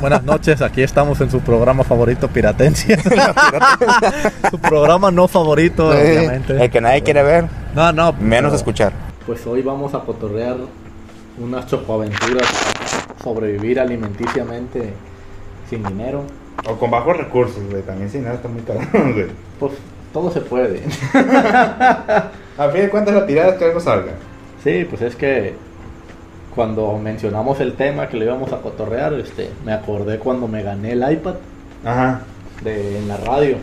Buenas noches, aquí estamos en su programa favorito, Piratencia. su programa no favorito, obviamente. El que nadie quiere ver, No, no. menos pero- escuchar. Pues hoy vamos a cotorrear unas chocoaventuras, sobrevivir alimenticiamente sin dinero. O con bajos recursos, güey. También sin nada está muy caro, güey. Pues todo se puede. A fin de cuentas, la tirada es que algo salga. Sí, pues es que cuando mencionamos el tema que le íbamos a cotorrear, este, me acordé cuando me gané el iPad Ajá. de, en la radio.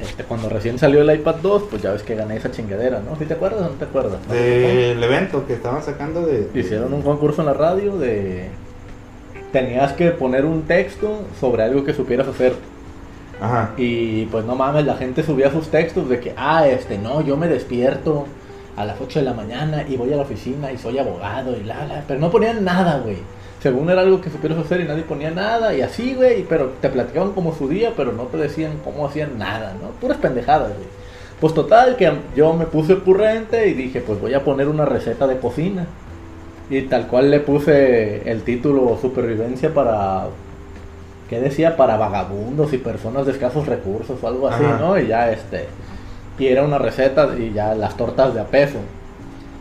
Este, cuando recién salió el iPad 2, pues ya ves que gané esa chingadera, ¿no? ¿Sí te acuerdas o no te acuerdas? Del evento que estaban sacando de. Hicieron un concurso en la radio de... Tenías que poner un texto sobre algo que supieras hacer. Ajá. Y pues no mames, la gente subía sus textos de que, ah, este, no, yo me despierto a las 8 de la mañana y voy a la oficina y soy abogado y la, la. Pero no ponían nada, güey. Según era algo que supieras hacer y nadie ponía nada y así, güey. Pero te platicaban como su día, pero no te decían cómo hacían nada, ¿no? Puras pendejadas, güey. Pues total, que yo me puse ocurrente y dije, pues voy a poner una receta de cocina. Y tal cual le puse el título Supervivencia para ¿qué decía? Para vagabundos y personas de escasos recursos o algo así, Ajá. ¿no? Y ya este, y era una receta y ya las tortas de a peso.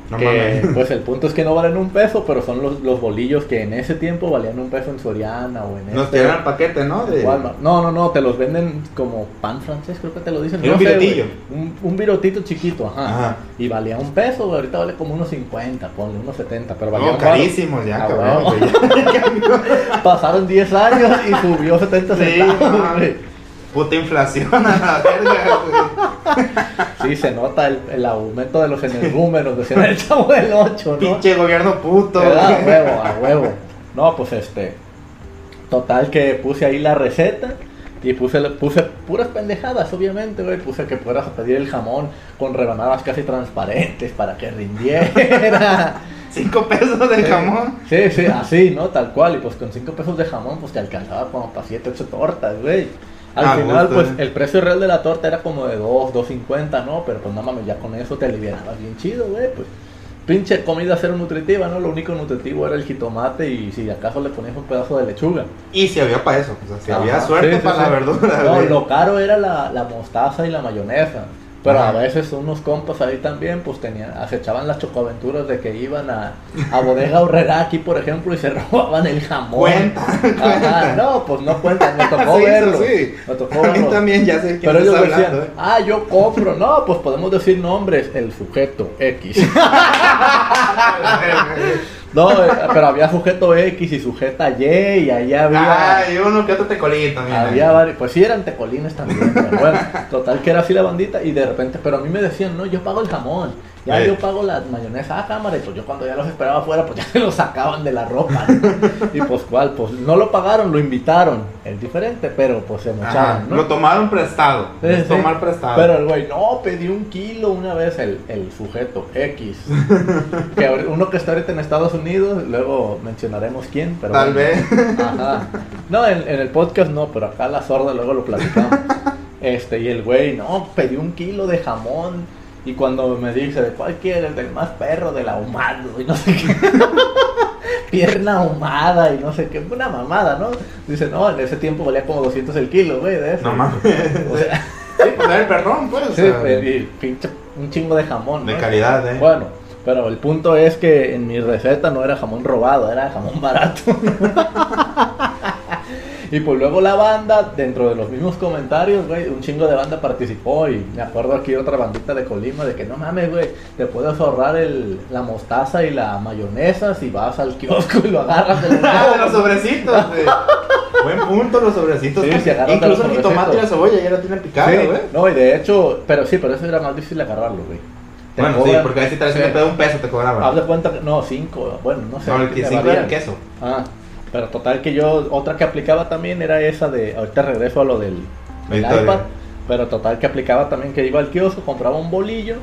No que, mames. pues el punto es que no valen un peso, pero son los, los bolillos que en ese tiempo valían un peso en Soriana o en Nos este, tiraron el paquete, ¿no? De... No, no, no, te los venden como pan francés, creo que te lo dicen. No un sé, virotillo. Un, un virotito chiquito, ajá. Ajá. Y valía un peso, ahorita vale como unos 50, ponle unos 70, pero valía No, carísimos ya, Ah, cabrón. Pasaron 10 años y subió 70 Sí, centavos, no. Puta inflación a la verga, güey. Sí, se nota el, el aumento de los energúmeros, decían el chavo del 8, ¿no? Pinche gobierno puto, a huevo, a huevo. No, pues este. Total que puse ahí la receta y puse, puse puras pendejadas, obviamente, güey. Puse que puedas pedir el jamón con rebanadas casi transparentes para que rindiera. Cinco pesos de jamón. Sí, sí, así, ¿no? Tal cual. Y pues con 5 pesos de jamón, pues te alcanzaba como para 7, 8 tortas, güey. Al A final, pues eh. el precio real de la torta era como de 2, 2.50, ¿no? Pero pues no mames, ya con eso te alivianabas bien chido, güey. Pues pinche comida cero nutritiva, ¿no? Lo único nutritivo era el jitomate y si acaso le ponías un pedazo de lechuga. Y si había para eso, o sea, si Ajá, había suerte sí, sí, para sí. la verdura, No, güey. lo caro era la, la mostaza y la mayonesa. Pero Ajá. a veces unos compas ahí también, pues tenían, acechaban las chocoaventuras de que iban a, a Bodega Horrera aquí, por ejemplo, y se robaban el jamón. Cuenta, Ajá, no, pues no cuentan, me tocó Sí, verlo. sí. Me tocó A mí verlo. también ya sé quién Pero ellos decían, hablando, eh. ah, yo compro. No, pues podemos decir nombres, el sujeto X. No, eh, pero había sujeto X y sujeta Y, y ahí había. Ah, y uno que otro tecolín también. Había eh. varios, pues sí eran tecolines también, pero bueno, total que era así la bandita y de repente, pero a mí me decían, no, yo pago el jamón, ya Eh. yo pago la mayonesa a cámara y pues yo cuando ya los esperaba afuera, pues ya se los sacaban de la ropa. ¿no? Y pues cuál, pues no lo pagaron, lo invitaron, es diferente, pero pues se mochaban, ¿no? Lo tomaron prestado. Sí, es sí. tomar prestado. Pero el güey, no, pedí un kilo una vez el, el sujeto X. que uno que está ahorita en Estados Unidos, luego mencionaremos quién, pero Tal bueno. vez. Ajá. No, en, en el podcast no, pero acá la sorda luego lo platicamos. Este, y el güey, no, pedí un kilo de jamón. Y cuando me dice, ¿de cuál quieres? Del más perro, del ahumado, y no sé qué. Pierna ahumada y no sé qué. Una mamada, ¿no? Dice, no, en ese tiempo valía como 200 el kilo, güey, de eso. No mames. O sea, Sí, pues el perrón, pues. o sí, sea, pinche, un chingo de jamón. de ¿no? calidad, eh. Bueno, pero el punto es que en mi receta no era jamón robado, era jamón barato. Y pues luego la banda, dentro de los mismos comentarios, güey, un chingo de banda participó y me acuerdo aquí otra bandita de Colima de que no mames, güey, te puedes ahorrar el, la mostaza y la mayonesa si vas al kiosco y lo agarras del Ah, de los sobrecitos, güey. Buen punto, los sobrecitos. Sí, si de Incluso los el jitomate y la cebolla ya lo tienen picado, Sí, güey. no, y de hecho, pero sí, pero eso era más difícil agarrarlo, güey. Bueno, sí, porque ahí sí te sí. un peso te cobraban. Haz de cuenta que, no, cinco, bueno, no sé. No, el que que te cinco era varían. el queso. Ah, pero total que yo, otra que aplicaba también era esa de, ahorita regreso a lo del, del iPad, pero total que aplicaba también que iba al kiosco, compraba un bolillo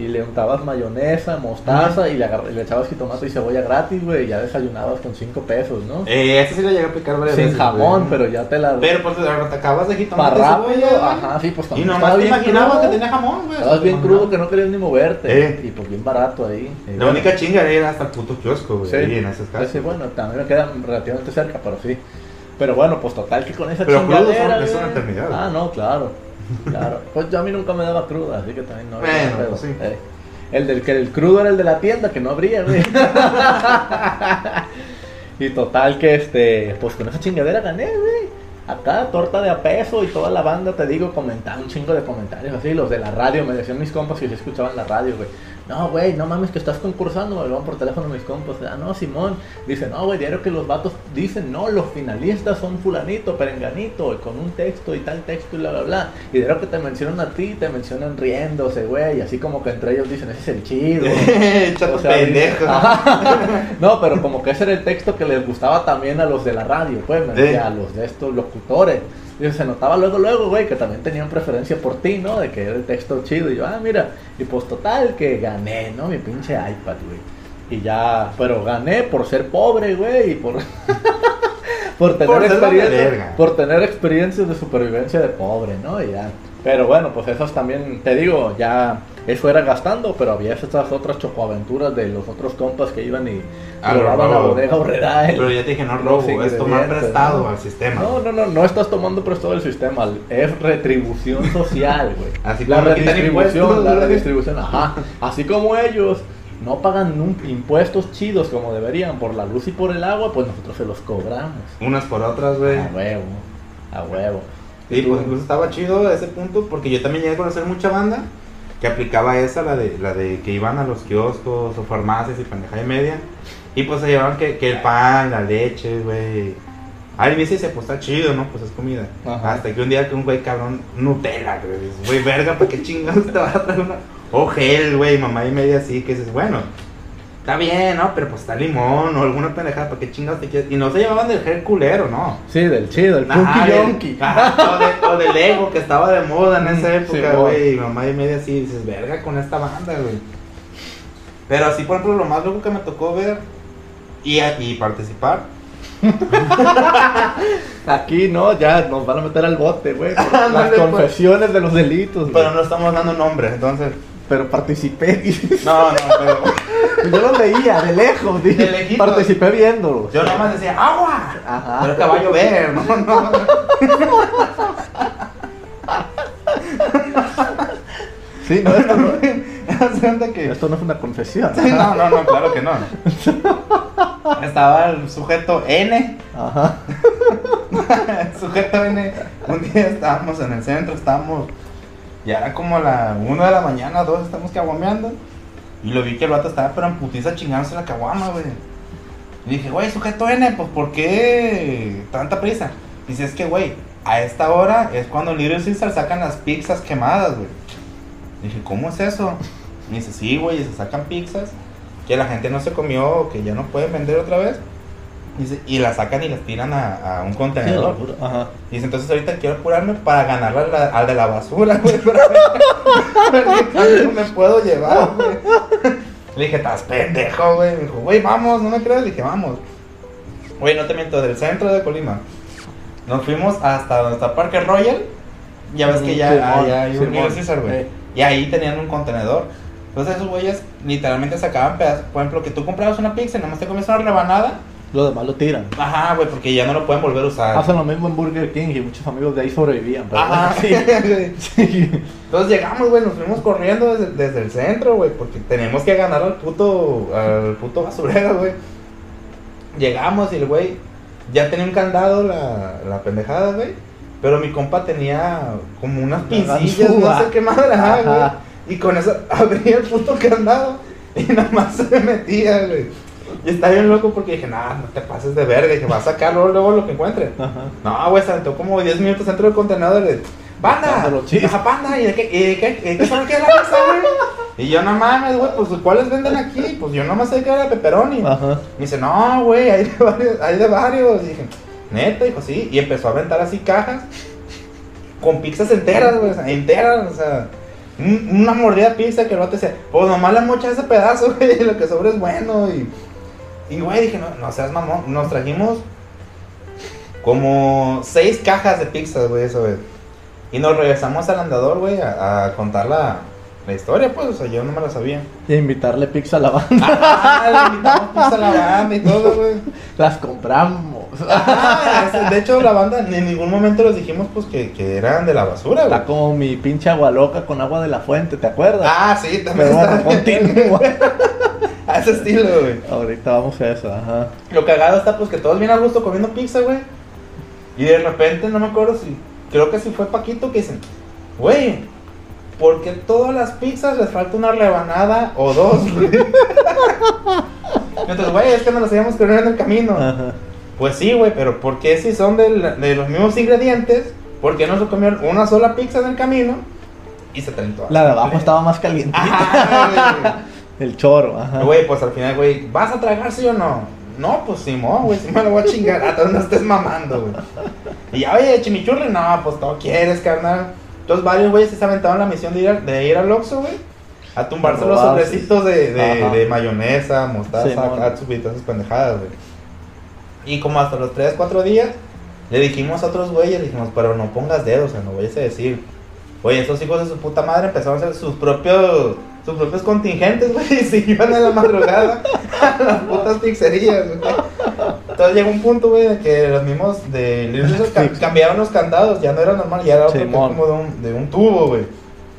y le untabas mayonesa, mostaza y le, y le echabas jitomate y cebolla gratis, güey, y ya desayunabas con cinco pesos, ¿no? Eh, ese sí lo llegué a aplicar varias Sin veces, jamón, güey. pero ya te la... Pero pues te acabas de para jitomate y rápido, cebolla, ajá, sí, pues Y cuando nomás te bien imaginabas crudo, que tenía jamón, güey. Estabas bien crudo que no querías ni moverte. Eh. Y pues bien barato ahí. Y La única chinga era hasta el puto kiosco, güey. Sí. ahí en esas casas. sí, bueno, también me quedan relativamente cerca, pero sí. Pero bueno, pues total que con esa Pero crudos son- chingadera. es una eternidad. Ah, no, claro. Claro. Pues yo a mí nunca me daba cruda, así que también no había Bueno, pues sí. Eh, El del que el crudo era el de la tienda, que no abría, güey. y total que este, pues con esa chingadera gané, güey. Acá, torta de a peso y toda la banda, te digo, comentaba un chingo de comentarios así. Los de la radio, me decían mis compas que se escuchaban la radio, güey. No, güey, no mames que estás concursando, me hablaban por teléfono mis compas. Ah, no, Simón. Dice, no, güey, diario que los vatos dicen, no, los finalistas son fulanito, perenganito, y con un texto y tal texto y bla, bla, bla. Y diario que te mencionan a ti, te mencionan riéndose, güey. Y así como que entre ellos dicen, ese es el chido. Chato O sea, pendejo. No, pero como que ese era el texto que les gustaba también a los de la radio, pues, me decía, a los de estos locutores. Y se notaba luego, luego, güey, que también tenían preferencia por ti, ¿no? De que era el texto chido. Y yo, ah, mira, y pues total, que gané, ¿no? Mi pinche iPad, güey. Y ya, pero gané por ser pobre, güey, y por... por tener Por experiencia, por tener experiencias de supervivencia de pobre, ¿no? Y ya. Pero bueno, pues esas también, te digo, ya eso era gastando, pero había estas otras chocoaventuras de los otros compas que iban y Ah, robaban la bodega horrera. Pero ya te dije, no robo, es tomar prestado ¿no? al sistema. No, no, no, no estás tomando prestado el sistema, es retribución social, güey. Así la como redistribución, la redistribución, ajá. Así como ellos no pagan impuestos chidos como deberían por la luz y por el agua, pues nosotros se los cobramos. Unas por otras, güey. A huevo, a huevo. Y pues incluso estaba chido a ese punto porque yo también llegué a conocer mucha banda que aplicaba esa, la de, la de que iban a los kioscos o farmacias y pendejada y media. Y pues se llevaban que, que el pan, la leche, güey. Al inicio dice, pues está chido, ¿no? Pues es comida. Ajá. Hasta que un día que un güey cabrón, Nutella, güey. Güey, verga, ¿para qué chingados te vas a traer una? O gel, güey, mamá y media así, que dices, bueno. Está bien, ¿no? Pero pues está limón o alguna pendejada, ¿para qué chingados te quieres? Y no se llevaban del gel culero, ¿no? Sí, del chido, el Ajá, Punky o, de, o del Lego que estaba de moda en esa época, sí, güey. y mamá y media así, dices, verga con esta banda, güey. Pero así, por ejemplo, lo más loco que me tocó ver y, y participar. Aquí no, ya nos van a meter al bote, güey. Las pues. confesiones de los delitos, güey. Pero no estamos dando nombres, entonces. Pero participé. No, no, pero. Yo los veía de lejos, dije, De lejitos. participé viéndolos. Yo nomás decía, ¡agua! Ajá. Pero que va a llover, no, no. Sí, no, esto no, que. esto no es una confesión. Sí, no, no, no, claro que no. Estaba el sujeto N. Ajá. El sujeto N. Un día estábamos en el centro, estábamos. Ya era como la 1 de la mañana, 2, estamos caguameando. Y lo vi que el vato estaba, pero en putiza chingándose la caguama, güey. Y dije, güey, sujeto N, pues ¿por qué tanta prisa? Dice, es que, güey, a esta hora es cuando Little Caesar sacan las pizzas quemadas, güey. Dije, ¿cómo es eso? Y dice, sí, güey, se sacan pizzas que la gente no se comió, que ya no pueden vender otra vez. Dice, y las sacan y las tiran a, a un contenedor. Ajá. Dice, entonces ahorita quiero apurarme para ganarle al, al de la basura, güey. Me puedo llevar, güey. Le dije, estás pendejo, güey. Me dijo, güey, vamos, no me creas. Le dije, vamos. Güey, no te miento, del centro de Colima. Nos fuimos hasta donde está Parque Royal. Ya ves que ya, ah, ya hay un Caesar, güey. Y ahí tenían un contenedor. Entonces esos güeyes literalmente sacaban pedazos. Por ejemplo, que tú comprabas una pizza y nada más te comes una rebanada. Lo demás lo tiran. Ajá, güey, porque ya no lo pueden volver a usar. Hacen lo mismo en Burger King y muchos amigos de ahí sobrevivían. Pero Ajá, bueno, sí. sí. Entonces llegamos, güey, nos fuimos corriendo desde, desde el centro, güey, porque tenemos que ganar al puto, al puto basurero, güey. Llegamos y el güey ya tenía un candado la, la pendejada, güey. Pero mi compa tenía como unas La pincillas, no sé qué madre, güey. Y con eso abría el puto candado y nada más se metía, güey. Y está bien loco porque dije, nah, no te pases de verga. Dije, va a sacar luego, luego lo que encuentre. Ajá. No, güey, se aventó como 10 minutos dentro del contenedor. de, Banda, ajá, banda, ¿y de qué, y de qué, y de qué que es la pizza, güey? Y yo, no mames, güey, pues ¿cuáles venden aquí? Pues yo nomás sé que era pepperoni. Ajá. Me dice, no, güey, hay de varios, hay de varios. Y dije, neta, dijo, sí. Y empezó a aventar así cajas con pizzas enteras, güey, o sea, enteras, o sea. un- Una mordida de pizza que el vato decía, pues nomás le mocha ese pedazo, güey, y lo que sobra es bueno. Y, y güey, dije, no, no seas mamón. Nos trajimos como seis cajas de pizzas, güey, eso, güey. Y nos regresamos al andador, güey, a, a contar la, la historia, pues, o sea, yo no me la sabía. Y invitarle pizza a la banda. Ah, le invitamos pizza a la banda y todo, güey. Las compramos. Ah, de hecho, la banda en ningún momento les dijimos, pues, que, que eran de la basura, güey. Está como mi pinche agua loca con agua de la fuente, ¿te acuerdas? Ah, sí, también Pero bueno, está continúa. A ese estilo, güey. Ahorita vamos a eso, ajá. Lo cagado está, pues, que todos bien a gusto comiendo pizza, güey. Y de repente, no me acuerdo si, creo que si fue Paquito que dicen, güey, ¿por qué todas las pizzas les falta una rebanada o dos, güey? Entonces, güey, es que nos las habíamos comido en el camino. Ajá. Pues sí, güey, pero ¿por qué si son del- de los mismos ingredientes? ¿Por qué no se comieron una sola pizza en el camino? Y se traen todas. La de abajo estaba más caliente. Ajá, El choro, ajá. güey. Pues al final, güey, ¿vas a tragar sí o no? No, pues Simón, güey, sí me lo voy a chingar. A no estés mamando, güey. Y ya, oye, chimichurri, no, pues todo quieres, carnal. Entonces varios güeyes sí se aventaron la misión de ir, al- de ir al Oxxo, güey. A tumbarse los Robarse. sobrecitos de, de, Ajá. de mayonesa, mostaza, y todas esas pendejadas, güey. Y como hasta los 3, 4 días, le dijimos a otros güeyes, le dijimos, pero no pongas dedos, o sea, no vayas a decir. Oye, estos hijos de su puta madre empezaron a hacer sus propios, sus propios contingentes, güey, y se iban a la madrugada a las putas pizzerías, güey. Entonces llegó un punto, güey, de que los mismos de Little ca- cambiaron los candados, ya no era normal, ya era otro como de un, de un tubo, güey.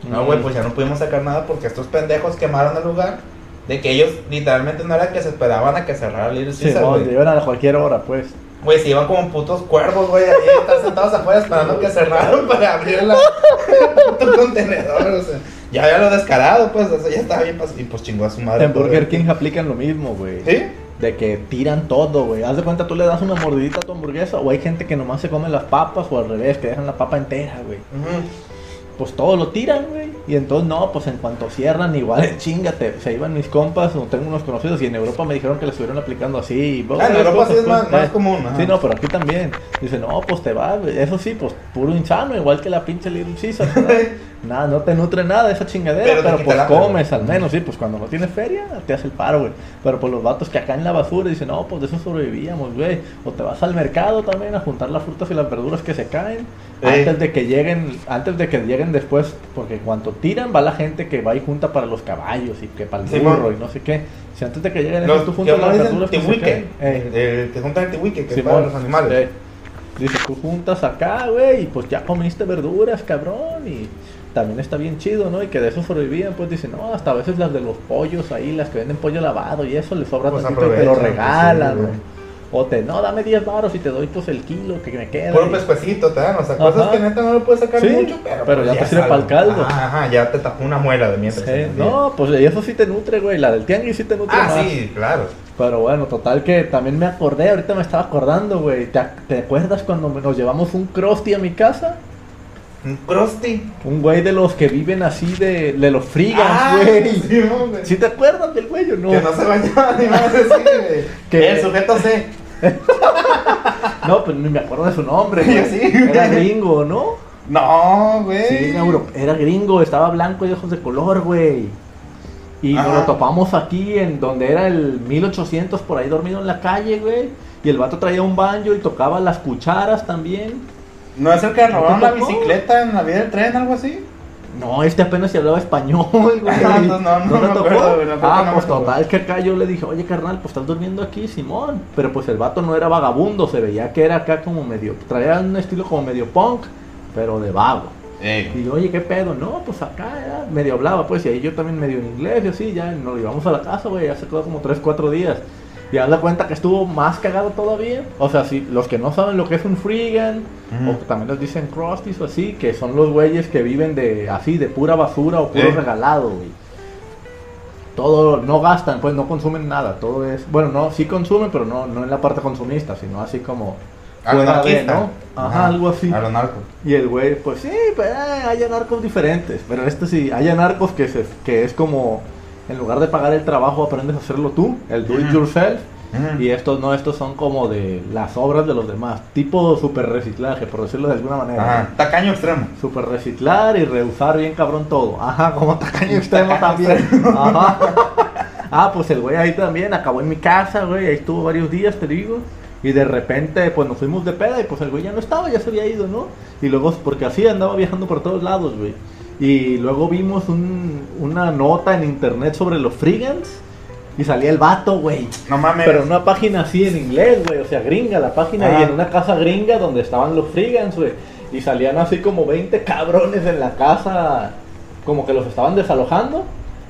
No, güey, pues ya no pudimos sacar nada porque estos pendejos quemaron el lugar. De que ellos literalmente no era que se esperaban a que cerrara Little Sí, Caesar, no, güey. llevan a cualquier hora, pues. Güey, se iban como putos cuervos, güey, ahí están sentados afuera esperando que cerraran para abrir la el puto contenedor, o sea. Ya había lo descarado, pues, o sea, ya estaba bien y pues chingó a su madre. En Burger King aplican lo mismo, güey. ¿Sí? De que tiran todo, güey. Haz de cuenta, tú le das una mordidita a tu hamburguesa o hay gente que nomás se come las papas o al revés, que dejan la papa entera, güey. Pues todo lo tiran, güey. Y entonces, no, pues en cuanto cierran, igual, chingate. Se iban mis compas, o tengo unos conocidos, y en Europa me dijeron que le estuvieron aplicando así. y, Ah, en Europa sí es más, pues, más eh. común. ajá. Sí, no, pero aquí también. Dice, no, pues te va. Eso sí, pues puro insano, igual que la pinche Little nada, no te nutre nada esa chingadera, Pero pues comes al menos, sí, pues cuando no tienes feria, te hace el paro, güey. Pero pues los vatos que acá en la basura dicen, no, pues de eso sobrevivíamos, güey. O te vas al mercado también a juntar las frutas y las verduras que se caen. Ey. Antes de que lleguen, antes de que lleguen después, porque tiran va la gente que va y junta para los caballos y que para el Sí, burro y no sé qué. Si antes de que lleguen Los tú juntas las dicen verduras que se caen. Ey. el que juntan el tihuique, que es Simón, para los animales. sí. Dice, tú juntas acá, güey, y pues ya comiste verduras, cabrón, y también está bien chido, ¿no? Y que de eso sobrevivían, pues dice, no, hasta a veces las de los pollos ahí, las que venden pollo lavado y eso, les sobra Pues tantito y te lo pues, regalan, sí. O te, no, dame 10 baros y te doy pues el kilo que me queda. Puro y- pescuecito te dan, o sea, cosas Ajá. que neta no lo puedes sacar Sí, mucho, pero, pero pues ya te sirve pa'l algo. caldo. Ajá, ajá, ya te tapó una muela de mientras. Sí, el no, pues eso sí te nutre, güey, la del tianguis sí te nutre Ah, más. sí, claro. Pero bueno, total que también me acordé, ahorita me estaba acordando, güey. ¿Te, te acuerdas cuando nos llevamos un Krusty a mi casa? Un crusty. Un güey de los que viven así de, de los frigans, Ah, güey. sí. ¿Sí te acuerdas del güey o no? Que no se bañaba ni más así, güey. Que- El sujeto C. No, pues ni me acuerdo de su nombre, güey. sí, Era gringo, ¿no? No, güey. Sí, era, era gringo, estaba blanco y de ojos de color, güey. Y nos lo topamos aquí en donde era el 1800 por ahí dormido en la calle, güey. Y el vato traía un banjo y tocaba las cucharas también. ¿No es el que robaron la bicicleta en la vía del tren, algo así? No, este apenas se hablaba español, güey. Ah, no, no te me tocó? acuerdo, no, ah, no pues total, que acá yo le dije, oye, carnal, pues estás durmiendo aquí, Simón. Pero pues el vato no era vagabundo, se veía que era acá como medio, traía un estilo como medio punk, pero de vago. Ey. Y yo, oye, ¿qué pedo? No, pues acá ya medio hablaba, pues, y ahí yo también medio en inglés y así, ya nos llevamos a la casa, güey, hace quedó como 3, 4 días. Y haz de cuenta que estuvo más cagado todavía. O sea, si los que no saben lo que es un freegan, o que también les dicen crusties o así, que son los güeyes que viven de así, de pura basura o puro regalado, güey. Todo, no gastan, pues no consumen nada, todo es, bueno, no, sí consumen, pero no, no en la parte consumista, sino así como de. ¿no? Ajá, algo así. A lo narco. Y el güey, pues sí, pero eh, hay narcos diferentes. Pero este sí, hay narcos que, se, que es como, en lugar de pagar el trabajo, aprendes a hacerlo tú, el do it yourself. Y estos no, estos son como de las obras de los demás. Tipo super reciclaje, por decirlo de alguna manera. Ajá. Tacaño extremo. Super reciclar y reusar bien cabrón todo. Ajá, como tacaño extremo Tacaño también. Ajá. Ah, pues el güey ahí también acabó en mi casa, güey. Ahí estuvo varios días, te digo. Y de repente, pues nos fuimos de peda y pues el güey ya no estaba, ya se había ido, ¿no? Y luego, porque así andaba viajando por todos lados, güey. Y luego vimos un- una nota en internet sobre los Frigans. Y salía el vato, güey. No mames. Pero en una página así en inglés, güey. O sea, gringa la página. Y en una casa gringa donde estaban los Frigans, güey. Y salían así como 20 cabrones en la casa. Como que los estaban desalojando.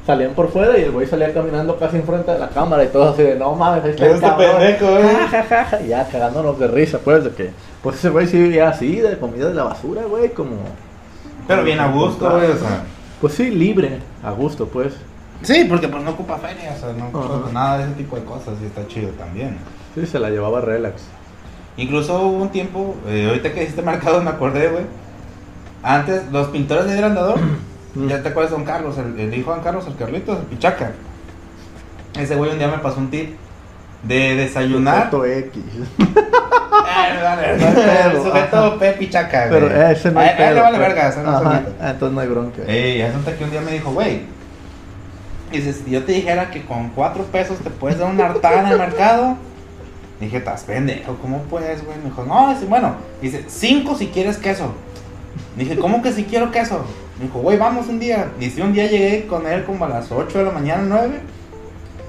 Salían por fuera y el güey salía caminando casi enfrente de la cámara y todo así de no mames, ahí está el Este cabrón". pendejo, eh. Ja, ja, ja, ja. Y ya cagándonos de risa, pues, de que. Pues ese güey sí vivía así, de comida de la basura, güey, como. Pero bien a gusto, güey, o sea. Pues sí, libre, a gusto, pues. Sí, porque pues no ocupa feria, o sea, no ocupa Ajá. nada de ese tipo de cosas y está chido también. Sí, se la llevaba relax. Incluso hubo un tiempo, eh, ahorita que hiciste marcado me acordé, güey. Antes, los pintores de Andador, Mm. ya te acuerdas de Don Carlos, el, el hijo de Don Carlos, el Carlitos, el Pichaca. Ese güey un día me pasó un tip de desayunar. Foto X. Vale, vale, el sujeto P. Pichaca, güey. Pero ese no A hay a él le vale pues. verga, Ajá, mete. ah, entonces no hay bronca. Ey, resulta que un día me dijo, güey, dice, si yo te dijera que con cuatro pesos te puedes dar una hartada en el mercado, dije, estás pendejo, ¿cómo puedes, güey? Me dijo, no, dice, bueno, dice, cinco si quieres queso. Dije, ¿cómo que si quiero queso? Me dijo, güey, vamos un día. Dice, un día llegué con él como a las 8 de la mañana, 9.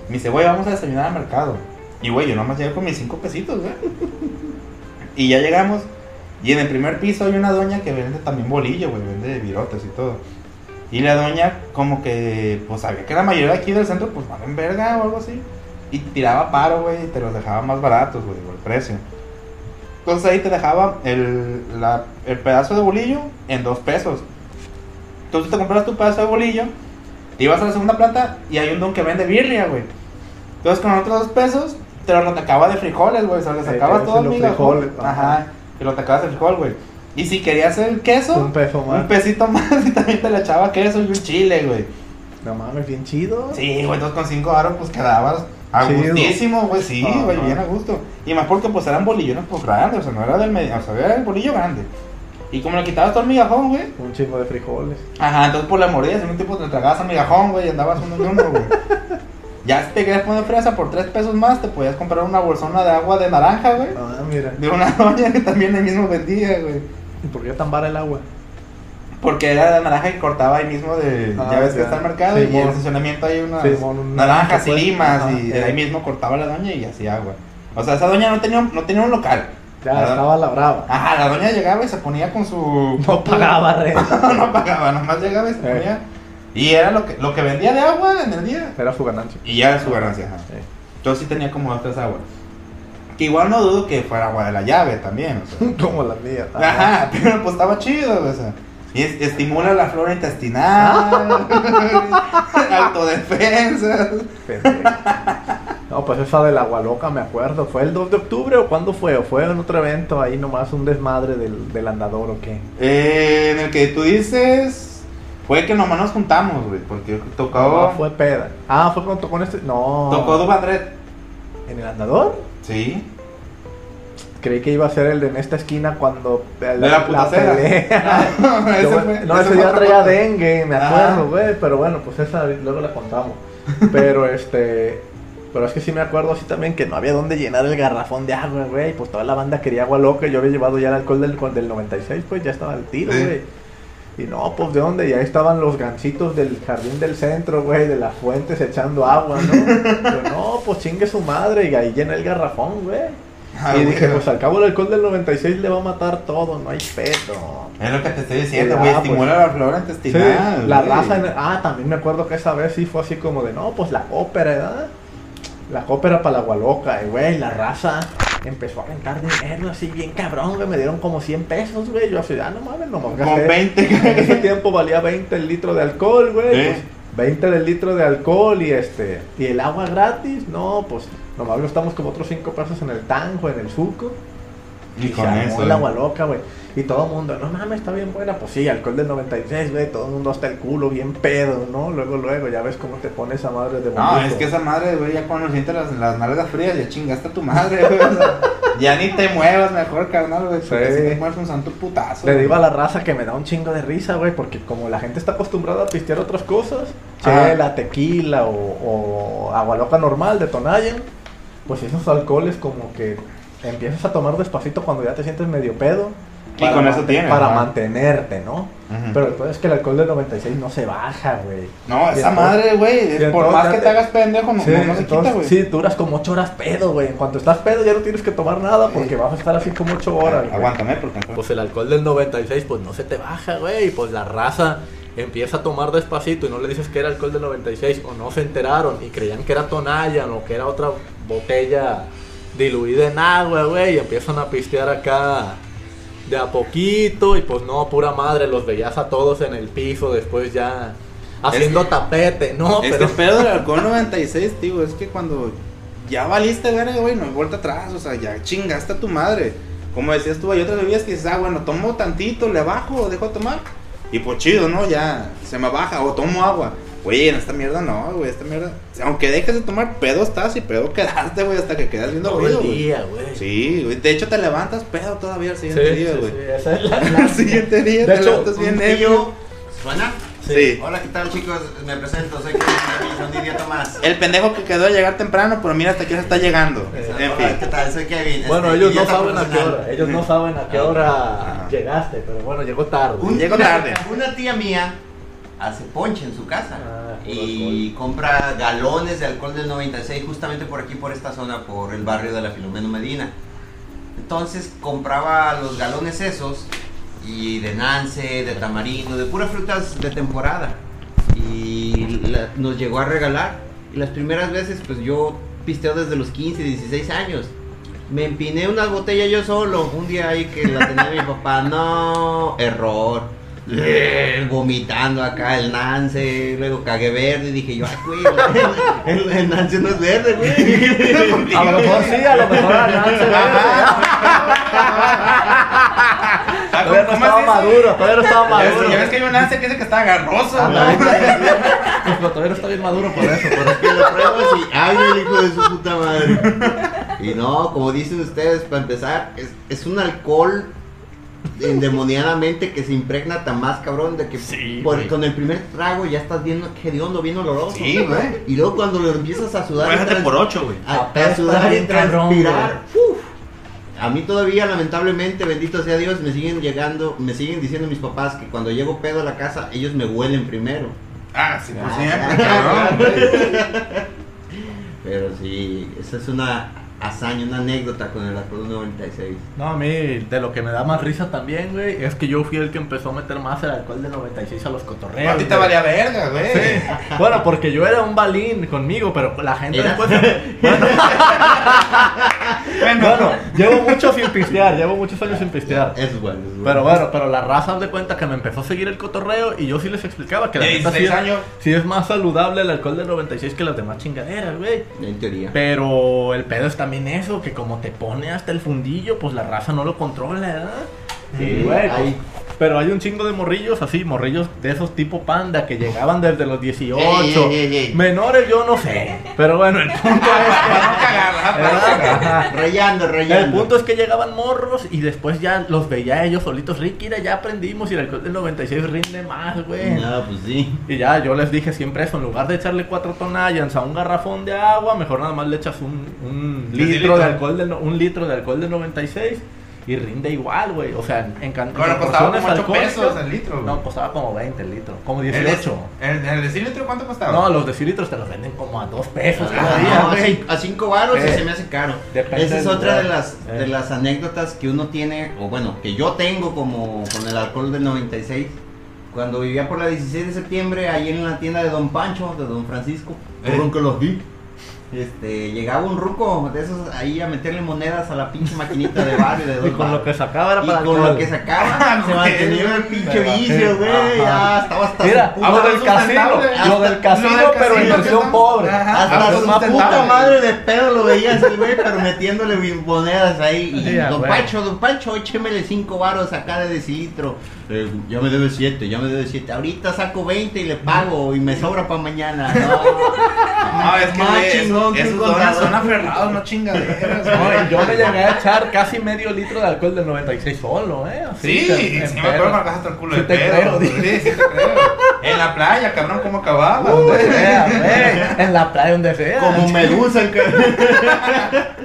Me dice, güey, vamos a desayunar al mercado. Y, güey, yo nomás llegué con mis cinco pesitos, güey. Y ya llegamos. Y en el primer piso hay una doña que vende también bolillo, güey, vende virotes y todo. Y la doña, como que, pues sabía que la mayoría aquí del centro, pues valen verga o algo así. Y tiraba paro, güey, y te los dejaba más baratos, güey, por el precio. Entonces ahí te dejaba el, la- el pedazo de bolillo en dos pesos. Entonces te compras tu pedazo de bolillo, te ibas a la segunda planta y hay un don que vende birria, güey. Entonces con otros dos pesos te lo atacaba de frijoles, güey. O sea, le sacabas todo el frijoles, ajá. Y lo atacabas de frijol, güey. Y si querías el queso, Un peso más. un pesito más y también te le echaba queso y un chile, güey. No mames, bien chido. Sí, güey, entonces con cinco aros pues quedabas a gustísimo, güey, sí, güey, bien a gusto. Y más porque pues eran bolillones pues grandes, o sea, no era del medio, o sea, era el bolillo grande. Y como le quitabas todo el migajón, güey. Un chingo de frijoles. Ajá, entonces por la mordida, en un tiempo te tragabas el migajón, güey, y andabas uno y uno, güey. Ya si te querías poner fresa por tres pesos más, te podías comprar una bolsona de agua de naranja, güey. Ah, mira. De una doña que también ahí mismo vendía, güey. ¿Y por qué tan vara el agua? Porque era de naranja y cortaba ahí mismo de. Ah, ya ves que está el mercado y en el estacionamiento hay unas un naranjas naranja, y limas Ajá, y de ahí mismo cortaba la doña y hacía agua. O sea, esa doña no tenía, no tenía un local. Ya, La- estaba la brava. Ajá, la doña llegaba y se ponía con su. No pagaba renta. no, no pagaba, nomás llegaba y se Eh. Y era lo que, lo que vendía de agua en el día. Era su ganancia. Y ya era su ganancia, ajá. Sí. Yo sí tenía como dos, tres aguas. Que igual no dudo que fuera agua de la llave también, o sea. Como las mías. Ajá, pero pues estaba chido, o sea. Y es- estimula la flora intestinal, autodefensa. Pendejo. No, pues esa del agua loca me acuerdo. ¿Fue el 2 de octubre o cuándo fue? ¿O fue en otro evento ahí nomás un desmadre del, del andador o qué? Eh, en el que tú dices, fue que nomás nos juntamos, güey, porque tocó, No, fue peda. Ah, fue cuando tocó en este. No. tocó Dubandret. ¿En el andador? Sí. Creí que iba a ser el de en esta esquina cuando. De la putacera. pelea. No, ese Yo, fue- no, ese ese fue día traía dengue, me acuerdo, güey. Pero bueno, pues esa luego la contamos. Pero este. Pero es que sí me acuerdo así también que no había dónde llenar el garrafón de agua, güey. Pues toda la banda quería agua loca. Yo había llevado ya el alcohol del, del 96, pues ya estaba al tiro, Sí. Y no, pues de dónde? Y ahí estaban los gancitos del jardín del centro, güey, de las fuentes echando agua, ¿no? Pero no, pues chingue su madre. Y ahí llené el garrafón, güey. Ah, y dije, pues al cabo el alcohol del 96 le va a matar todo, no hay pedo. Es lo que te estoy diciendo, güey, pues. estimula la flora Sí, intestinal. la güey. raza. en- ah, también me acuerdo que esa vez sí fue así como de, no, pues la ópera, ¿verdad? La ópera para la agua loca, y güey, la raza empezó a rentar dinero así bien cabrón, güey. Me dieron como 100 pesos, güey. Yo así, ah, no mames, no me Como 20. En ese tiempo valía 20 el litro de alcohol, güey. Sí. Pues 20 del litro de alcohol y este. Y el agua gratis, no, pues nomás gastamos como otros 5 pesos en el tango, en el suco. Y se con armó eso. el eh. agua loca, güey. Y todo el mundo, no mames, está bien buena. Pues sí, alcohol del 96, güey. Todo el mundo hasta el culo, bien pedo, ¿no? Luego, luego, ya ves cómo te pone esa madre de No, bonito. es que esa madre, güey, ya cuando sientes las, las nalgas frías, ya chingaste a tu madre, güey. o sea, ya ni te muevas mejor, carnal, güey. Sí. si te mueves un santo putazo. Le güey. digo a la raza que me da un chingo de risa, güey, porque como la gente está acostumbrada a pistear otras cosas, Ajá. chela, tequila o, o agua loca normal de Tonayan, pues esos alcoholes como que empiezas a tomar despacito cuando ya te sientes medio pedo Y con eso tienes, Para ¿no? mantenerte, ¿no? Pero el pedo es que el alcohol del 96 no se baja, güey. No, Y esa entonces- madre, güey, por entonces más que te- te hagas pendejo, no, Sí, no, no se entonces, quita, güey. sí, duras como 8 horas pedo, güey. En cuanto estás pedo ya no tienes que tomar nada porque vas a estar así como 8 horas. güey. Aguántame, porque Pues el alcohol del 96 pues no se te baja, güey. Y pues la raza empieza a tomar despacito y no le dices que era alcohol del 96 o no se enteraron y creían que era Tonayan o que era otra botella diluida en agua, güey. Y empiezan a pistear acá de a poquito y pues no, pura madre, los veías a todos en el piso después ya haciendo tapete, ¿no? Pero... pedo del alcohol 96, tío, es que cuando ya valiste verga, güey, no hay vuelta atrás, o sea, ya chingaste a tu madre. Como decías tú, hay otras bebidas que dices, ah, bueno, tomo tantito, le bajo, dejo de tomar. Y pues chido, ¿no? Ya se me baja, o tomo agua. Güey, en esta mierda no, güey, esta mierda. aunque dejes de tomar, pedo estás y pedo quedaste, güey, hasta que quedas bien todo el día, güey. Sí, güey, de hecho te levantas pedo todavía al Sí, siguiente sí, día, sí, güey. esa es la- Al siguiente día De te hecho, levantas bien ebrio. ¿Suena? Sí. Hola, ¿qué tal chicos? Me presento, soy Kevin un idiota más. El pendejo que quedó de llegar temprano, pero mira hasta aquí se está llegando. En Hola, fin. ¿qué tal? Soy Kevin. Bueno, este, ellos no saben a qué hora, ellos no saben a qué Ah, hora ajá. llegaste, pero bueno, llegó tarde. Un- una- tarde. Una tía mía hace ponche en su casa Ah, y compra galones de alcohol del 96 justamente por aquí, por esta zona, por el barrio de la Filomeno Medina. Entonces compraba los galones esos y de nance, de tamarindo, de puras frutas de temporada. Y la- nos llegó a regalar. Y las primeras veces, pues yo pisteo desde los 15, 16 años. Me empiné unas botellas yo solo. Un día ahí que la tenía mi papá. No, error. Eh, Vomitando acá el Nance, luego cagué verde y dije yo, ay, güey, el, el Nance no es verde, güey. A lo mejor sí, a lo mejor a Nance, Ah, Todavía no ¿cómo estaba es eso? maduro, todavía no estaba maduro. Ya ves que hay un lance que dice que está agarroso. Ándale, ¿no? Pues todavía no está bien maduro por eso, pero que lo pruebas y ay el hijo de su puta madre. Y no, como dicen ustedes, para empezar, es, es un alcohol endemoniadamente que se impregna tan más cabrón de que Sí, por- güey. con el primer trago ya estás viendo hediondo, bien oloroso. Sí, güey. Y luego cuando lo empiezas a sudar y por 8, güey. a, a sudar y cabrón, transpirar. A mí todavía, lamentablemente, bendito sea Dios, me siguen llegando, me siguen diciendo mis papás que cuando llego pedo a la casa, ellos me huelen primero. Ah, sí, por Ah, siempre, ah, cabrón. Pero sí, esa es una hazaña, una anécdota con el alcohol 96. No, a mí de lo que me da más risa también, güey, es que yo fui el que empezó a meter más el alcohol del 96 a los cotorreos. A ti te valía verga, güey. Sí. Bueno, porque yo era un balín conmigo, pero la gente ¿Era? después... Bueno, Bueno, bueno, llevo mucho sin pistear, llevo muchos años sin pistear. Es bueno, es bueno. Pero bueno, pero la raza de cuenta que me empezó a seguir el cotorreo y yo sí les explicaba que la De neta sí 16 es, años. sí es más saludable el alcohol del 96 que las demás chingaderas, güey. En teoría. Pero el pedo es también eso, que como te pone hasta el fundillo, pues la raza no lo controla, ¿verdad? Sí, güey. hay- Pero hay un chingo de morrillos así, morrillos de esos tipo panda que llegaban desde los 18. Ey, ey, ey. Menores yo no sé. Pero bueno, el punto es. Ajá. Rayando, rayando. El punto es que llegaban morros y después ya los veía ellos solitos. Ricky, ya aprendimos y el alcohol del 96 rinde más, güey. No, pues sí. Y ya, yo les dije siempre eso, en lugar de echarle cuatro tonallas a un garrafón de agua, mejor nada más le echas un, un litro Decilitro. de alcohol de, no- un litro de alcohol de 96 y rinde igual, güey. O sea, en, can- en Bueno, costaba como 8 alcohólicas- pesos el litro, güey. No, costaba como 20 el litro, como ¿El de- 18. ¿El, el decilitro cuánto costaba? No, los decilitros te los venden como a 2 pesos Ah, todavía, no, a güey. cin- a 5 varos y Eh, se me hace caro. depende Esa es otra de las, Eh. de las anécdotas que uno tiene, o bueno, que yo tengo como con el alcohol del 96. Cuando vivía por la 16 de septiembre, ahí en la tienda de Don Pancho, de Don Francisco, Eh. cabrón que los vi. Este, llegaba un ruco de esos ahí a meterle monedas a la pinche maquinita de barrio de Y Don con lo que sacaba era y para con alcohol. lo que sacaba, se Güey, mantenía el pinche vicio, güey. Ya estaba hasta Mira, su puta lo del casino, lo del casino, pero en versión pobre. Ajá. Hasta Ah, su puta madre de pedo lo veías el güey, pero metiéndole monedas ahí. Y a don huevo. Pancho, don Pancho, échemele cinco varos acá de decilitro. Eh, ya me debe siete, ya me debe siete. Ahorita saco 20 y le pago y me sobra para mañana. No, No, es que Que esos contador. son aferrados, no chingaderas. No, yo me llegué a echar casi medio litro de alcohol del 96 solo, ¿eh? Así, Sí, que- sí me acuerdo marcas hasta el culo de te pedo. creo, Sí, sí te creo. En la playa, cabrón, ¿cómo acababa? Donde sea, güey, En la playa, donde sea. como medusa el que.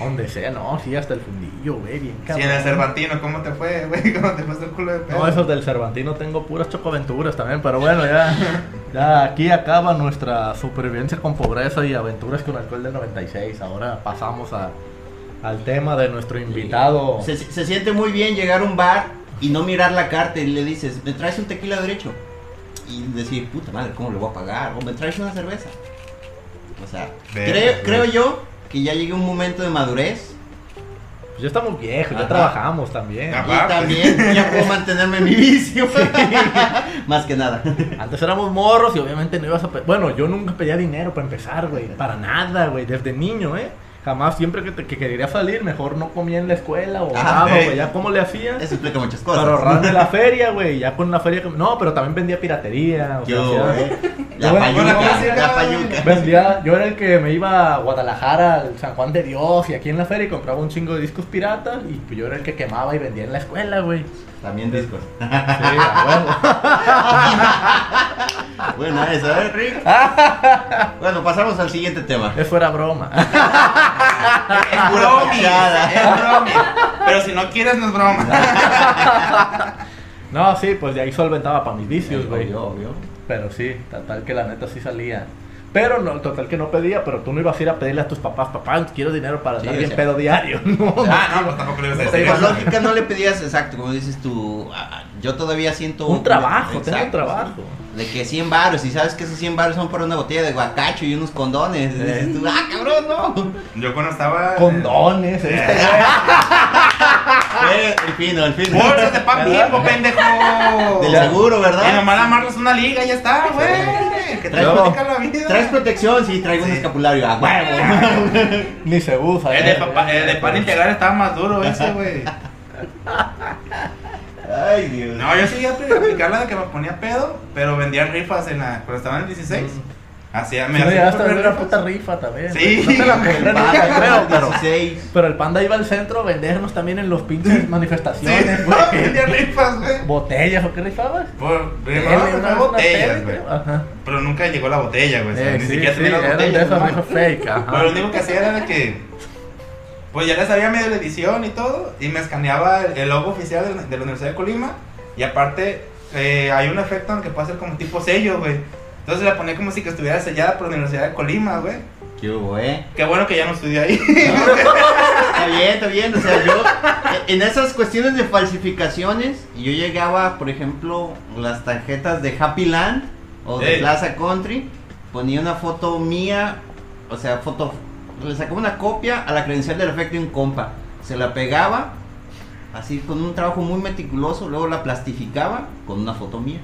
Donde sea, no, sí, hasta el fundillo, güey, bien Sí, cabrón. en el Cervantino, ¿cómo te fue, güey? ¿Cómo te fue el culo de pedo? No, esos del Cervantino tengo puras chocoaventuras también, pero bueno, ya, ya aquí acaba nuestra supervivencia con pobreza y aventuras con alcohol del 96. Ahora pasamos a, al tema de nuestro invitado. Se, se siente muy bien llegar a un bar y no mirar la carta y le dices, ¿me traes un tequila derecho? Y decir, puta madre, ¿cómo le voy a pagar? O me traes una cerveza. O sea, creo, creo yo que ya llegué a un momento de madurez Pues ya estamos viejos, ya trabajamos también. Y Aparte. también ya puedo mantenerme en mi vicio. Más que nada. Antes éramos morros y obviamente no ibas a... pe- Bueno, yo nunca pedía dinero para empezar, güey. Para nada, güey. Desde niño, ¿eh? Jamás, siempre que, te- que quería salir, mejor no comía en la escuela o Ah, sí. güey. Ya cómo le hacías. Eso explica muchas cosas. Para ahorrarme la feria, güey. Ya con la feria... No, pero también vendía piratería. O sea, Yo, hacía- eh, La Yo, payuca, la. Vendía, yo era el que me iba a Guadalajara, al San Juan de Dios y aquí en la feria y compraba un chingo de discos piratas y yo era el que quemaba y vendía en la escuela, güey. También discos. Sí, a huevo. Bueno, eso, ¿eh, Rick? Bueno, pasamos al siguiente tema. Eso era broma. Es broma, es broma. Pero si no quieres, no es broma. No, sí, pues de ahí solventaba para mis vicios, güey. Obvio, obvio. Pero sí, total que la neta sí salía. Pero no, total que no pedía, pero tú no ibas a ir a pedirle a tus papás, papá, quiero dinero para Sí, estar o bien sea. pedo diario. No, Ah, no, pues tampoco le ibas a decir eso. lógica no le pedías exacto, como dices tú. Yo todavía siento un trabajo, tengo un trabajo. sí. De que 100 baros, y sabes que esos 100 baros son para una botella de guacacho y unos condones. Y Eh. dices tú, ah, cabrón, no. Yo cuando estaba. Condones, este, güey. Eh, el fino, el fino. Bolsas de pan pendejo. Del seguro, Y ¿verdad? nomás amarras una liga y ya está, güey. Que te No. la vida. Traes protección, sí, traigo un escapulario. A huevo. Ni se usa. El eh. de, papá- el de pan integral estaba más duro ese, güey. Ay, Dios. No, yo sí iba a aplicar la de que me ponía pedo, pero vendía rifas en la, cuando estaba en el 16. Hacía, Sí, me no, hacía ya hasta comprar ver la rifas. puta rifa también. Sí. No te la compré nunca, creo, pero. 16. Pero el panda iba al centro a vendernos también en los pinches Sí, manifestaciones, güey. vendía rifas, güey. ¿Botellas o qué rifabas? Por una- una botellas, güey. Pero nunca llegó la botella, güey. Eh, ni sí, siquiera sí, tenía eran ¿no? rifas fake. Pero lo único que hacía era que. Pues ya les sabía medio la edición y todo. Y me escaneaba el, logo oficial de, la- la Universidad de Colima. Y aparte, eh, hay un efecto en que puede ser como tipo sello, güey. Entonces la ponía como si que estuviera sellada por la Universidad de Colima, güey. ¿Qué hubo, eh? Qué bueno que ya no estudié ahí. Está bien, está bien. O sea, yo en esas cuestiones de falsificaciones, yo llegaba, por ejemplo, las tarjetas de Happy Land o de. Plaza Country, ponía una foto mía, o sea, foto, le sacaba una copia a la credencial del efecto de un compa, se la pegaba, así con un trabajo muy meticuloso, luego la plastificaba con una foto mía.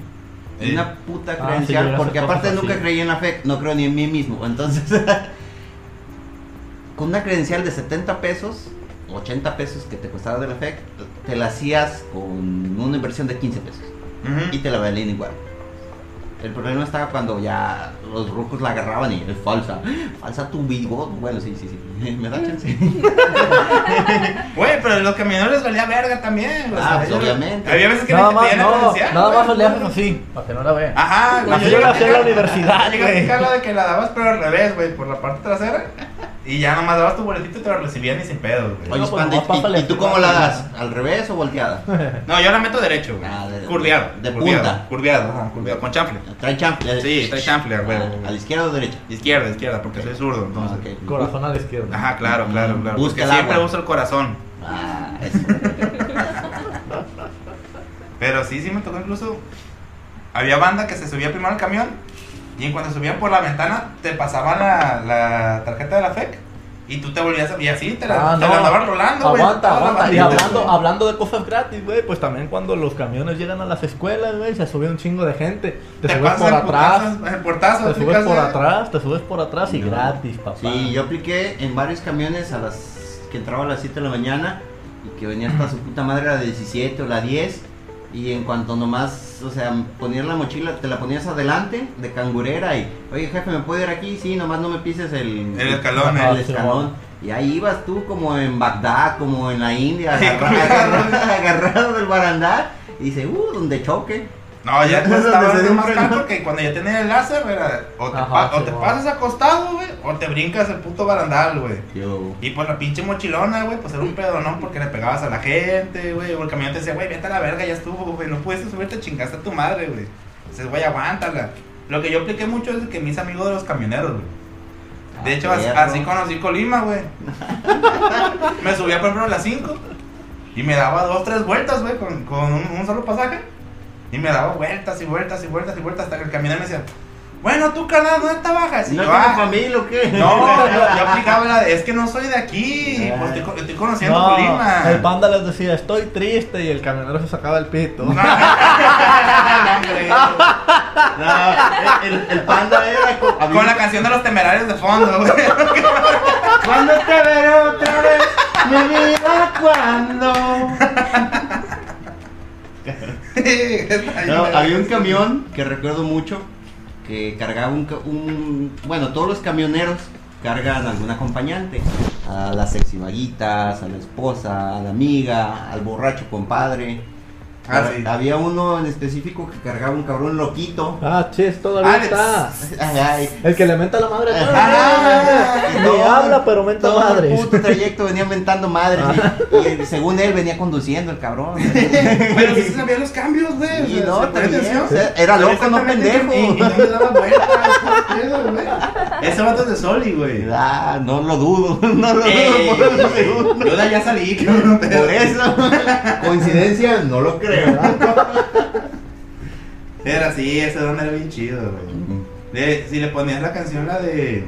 Ey. una puta Ah, sí, credencial, porque aparte nunca así. creí en la fe, no creo ni en mí mismo. Entonces, con una credencial de 70 pesos, 80 pesos que te costaba de la FEC, te la hacías con una inversión de 15 pesos y te la valían igual. El problema estaba cuando ya los rucos la agarraban y es falsa. Falsa tu bigot. Bueno, sí, sí, sí. Me da chance. Güey, pero a los camioneros les valía verga también. o Ah, sea, pues, obviamente. Había veces que Nada más, no, credencial, nada güey. más le haces así, para que no la vean. Ajá, güey. Yo yo la llegué hacía en la universidad, Llegué a güey. la de que la dabas, pero al revés, güey, por la parte trasera. Y ya nomás dabas tu boletito y te lo recibían ni sin pedos, güey. Oye, No, pues, ¿y, y tú cómo la das? ¿Al revés o volteada? No, yo la meto derecho, güey. Ah, de- curviado. de curviado, punta. Ajá, curviado, con chanfle. ¿Trae chample? Sí, trae chanfle, güey. ¿A la izquierda o derecha? Izquierda, izquierda, porque soy zurdo, entonces. Ah. Corazón a la izquierda. Ajá, claro, claro, claro. Busca porque el siempre agua. uso el corazón. Ah, eso. Pero sí, sí me tocó incluso. Había banda que se subía primero al camión y en cuanto subían por la ventana te pasaban la, la tarjeta de la FEC y tú te volvías a. Y así te la, Ah, te no. la andaban rolando, güey. Aguanta, aguanta. Y hablando, hablando de cosas gratis, güey, pues también cuando los camiones llegan a las escuelas, güey, se sube un chingo de gente. Te, Te subes por atrás. Te subes por eh. atrás, te subes por atrás y No. gratis, papá. Sí, yo apliqué en varios camiones a las que entraba a las 7 de la mañana y que venía hasta su puta madre a la 17 o la 10 y en cuanto nomás, o sea, ponías la mochila, te la ponías adelante de cangurera y, oye jefe, ¿me puedo ir aquí? Sí, nomás no me pises el, El escalón, el escalón. Y ahí ibas tú como en Bagdad, como en la India, agarrado, agarrado del barandal y dice, uh, donde choque. No, ya estaba desde haciendo más ¿no? porque cuando ya tenía el láser, era, o te, Ajá, pa- o te pasas acostado, güey, o te brincas el puto barandal, güey. Yo. Y pues la pinche mochilona, güey, pues era un pedo, ¿no? Porque le pegabas a la gente, güey. O el camión te decía, güey, vete a la verga, ya estuvo, güey. No pudiste subirte, chingaste a tu madre, güey. Dices, güey, aguántala. Lo que yo apliqué mucho es que mis amigos de los camioneros, güey. De Ah, hecho, así conocí Colima, güey. me subía, por ejemplo, a las 5 y me daba dos, tres vueltas, güey, con, con un, un solo pasaje. Y me daba vueltas y vueltas y vueltas y vueltas hasta que el camionero me decía, bueno, tú, carnal, ¿dónde te bajas? Y ¿No yo, tienes "Ah, familia o qué? no, yo, yo aplicaba la de, es que no soy de aquí, pues estoy, co- estoy conociendo No, Colima. el panda les decía, estoy triste y el camionero se sacaba el pito. No, el, el panda era Con la canción de los temerarios de fondo, güey. ¿Cuándo te veré otra vez? Mi vida, ¿cuándo? Había un camión que recuerdo mucho que cargaba un, Bueno, todos los camioneros cargan algún acompañante. A las sexivaguitas, a la esposa, a la amiga, al borracho compadre. Ah, sí. Había uno en específico que cargaba un cabrón loquito. Ah, chis, todavía Alex. está. Ay, El que le menta la madre. Ajá. Y todo- habla, pero menta todo madres. el puto trayecto venía mentando madres. Y, y según él venía conduciendo el cabrón. Pero sí se sabía los cambios, güey. Sí, sea, no, también, atención. o sea, era loco, no pendejo. Y, y no le daba vueltas. Ese vato es de Soli, güey. Ah, no lo dudo, no lo dudo Ey, por un segundo. Yo de allá salí, cabrón. Por eso, coincidencia, no lo creo. Era así, ese don era bien chido, güey. Si le ponías la canción, la de.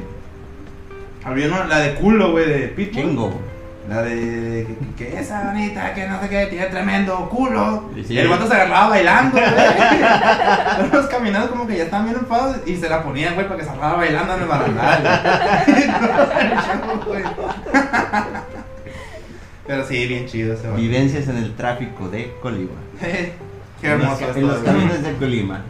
Había una, la de culo, güey, de Pitbull. Chingo. La de. Que, que esa bonita, que no sé qué, tiene tremendo culo. Sí. Y el vato se agarraba bailando, güey. Los caminados como que ya estaban bien ocupados y se la ponían, güey, para que se agarraba bailando en el barandal. Pero sí, bien chido ese vato. Vivencias en el tráfico de Colima. Qué En los- hermoso En los esto, güey. camiones de Colima.